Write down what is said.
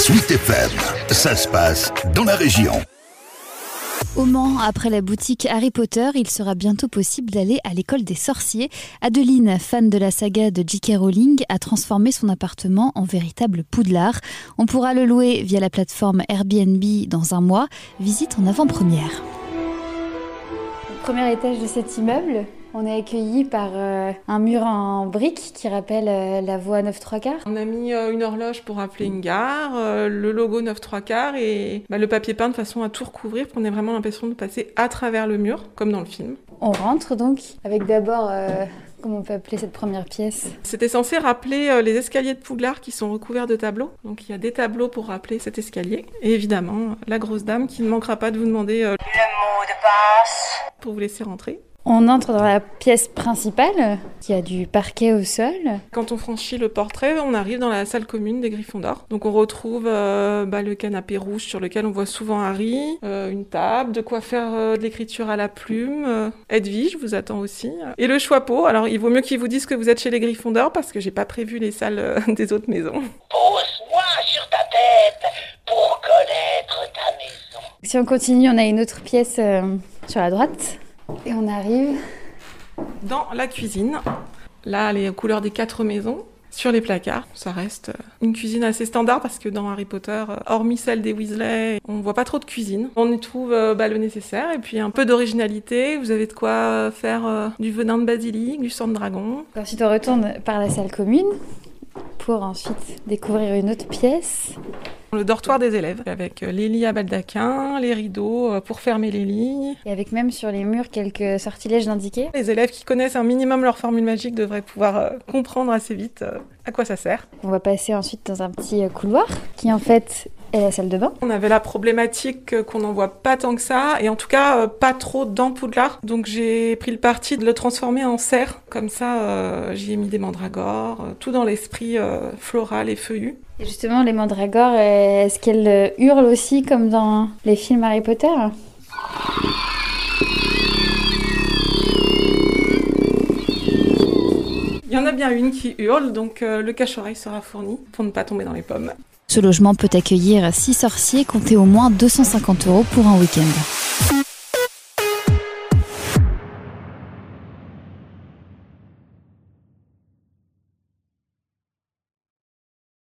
Suite FM, ça se passe dans la région. Au Mans, après la boutique Harry Potter, il sera bientôt possible d'aller à l'école des sorciers. Adeline, fan de la saga de J.K. Rowling, a transformé son appartement en véritable poudlard. On pourra le louer via la plateforme Airbnb dans un mois. Visite en avant-première. Premier étage de cet immeuble, on est accueilli par euh, un mur en briques qui rappelle euh, la voie 9 3 quarts. On a mis euh, une horloge pour rappeler une gare, le logo 9 3 quarts et bah, le papier peint de façon à tout recouvrir pour qu'on ait vraiment l'impression de passer à travers le mur, comme dans le film. On rentre donc avec d'abord Comment on peut appeler cette première pièce? C'était censé rappeler les escaliers de Poudlard qui sont recouverts de tableaux. Donc il y a des tableaux pour rappeler cet escalier. Et évidemment, la grosse dame qui ne manquera pas de vous demander le mot de passe pour vous laisser rentrer. On entre dans la pièce principale, qui a du parquet au sol. Quand on franchit le portrait, on arrive dans la salle commune des Griffons d'Or. Donc on retrouve euh, bah, le canapé rouge sur lequel on voit souvent Harry, euh, une table, de quoi faire euh, de l'écriture à la plume. Edwige vous attend aussi. Et le choix-peau. Alors il vaut mieux qu'ils vous disent que vous êtes chez les Griffons d'Or parce que j'ai pas prévu les salles des autres maisons. Pose-moi sur ta tête pour connaître ta maison. Si on continue, on a une autre pièce sur la droite. Et on arrive dans la cuisine. Là, les couleurs des quatre maisons. Sur les placards, ça reste une cuisine assez standard parce que dans Harry Potter, hormis celle des Weasley, on voit pas trop de cuisine. On y trouve euh, bah, le nécessaire et puis un peu d'originalité. Vous avez de quoi faire euh, du venin de basilic, du sang de dragon. Ensuite, on retourne par la salle commune pour ensuite découvrir une autre pièce. Le dortoir des élèves, avec les lits à baldaquin, les rideaux euh, pour fermer les lits. Et avec même sur les murs quelques sortilèges indiqués. Les élèves qui connaissent un minimum leur formule magique devraient pouvoir euh, comprendre assez vite euh, à quoi ça sert. On va passer ensuite dans un petit couloir qui en fait est la salle de bain. On avait la problématique qu'on n'en voit pas tant que ça, et en tout cas pas trop dans Poudlard. Donc j'ai pris le parti de le transformer en serre. Comme ça, j'y ai mis des mandragores, tout dans l'esprit floral et feuillu. Et justement, les mandragores, est-ce qu'elles euh, hurlent aussi comme dans les films Harry Potter? Il y en a bien une qui hurle, donc euh, le cache-oreille sera fourni pour ne pas tomber dans les pommes. Ce logement peut accueillir 6 sorciers, comptez au moins 250 euros pour un week-end.